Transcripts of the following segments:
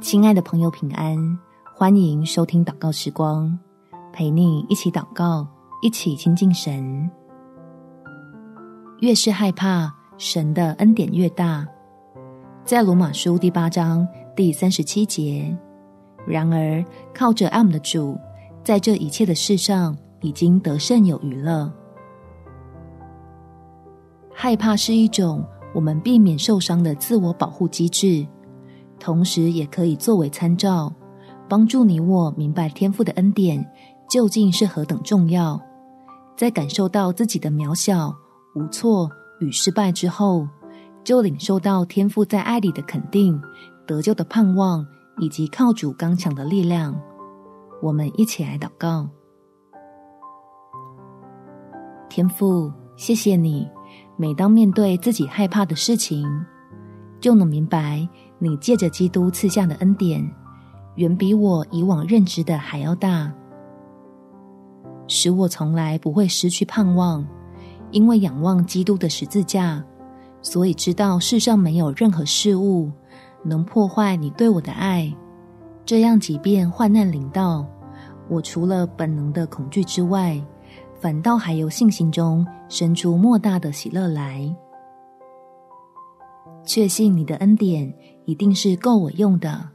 亲爱的朋友，平安！欢迎收听祷告时光，陪你一起祷告，一起亲近神。越是害怕，神的恩典越大。在罗马书第八章第三十七节，然而靠着爱我们的主，在这一切的事上已经得胜有余了。害怕是一种我们避免受伤的自我保护机制。同时，也可以作为参照，帮助你我明白天赋的恩典究竟是何等重要。在感受到自己的渺小、无措与失败之后，就领受到天赋在爱里的肯定、得救的盼望，以及靠主刚强的力量。我们一起来祷告：天赋，谢谢你，每当面对自己害怕的事情，就能明白。你借着基督赐下的恩典，远比我以往认知的还要大，使我从来不会失去盼望。因为仰望基督的十字架，所以知道世上没有任何事物能破坏你对我的爱。这样，即便患难临到，我除了本能的恐惧之外，反倒还由信心中生出莫大的喜乐来。确信你的恩典一定是够我用的，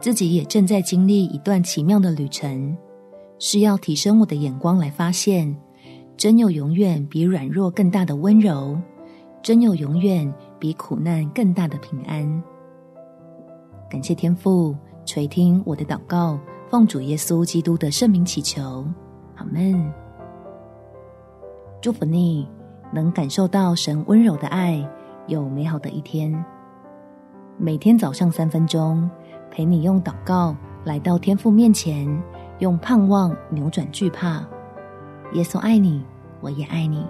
自己也正在经历一段奇妙的旅程，是要提升我的眼光来发现，真有永远比软弱更大的温柔，真有永远比苦难更大的平安。感谢天父垂听我的祷告，奉主耶稣基督的圣名祈求，阿门。祝福你能感受到神温柔的爱。有美好的一天。每天早上三分钟，陪你用祷告来到天父面前，用盼望扭转惧怕。耶稣爱你，我也爱你。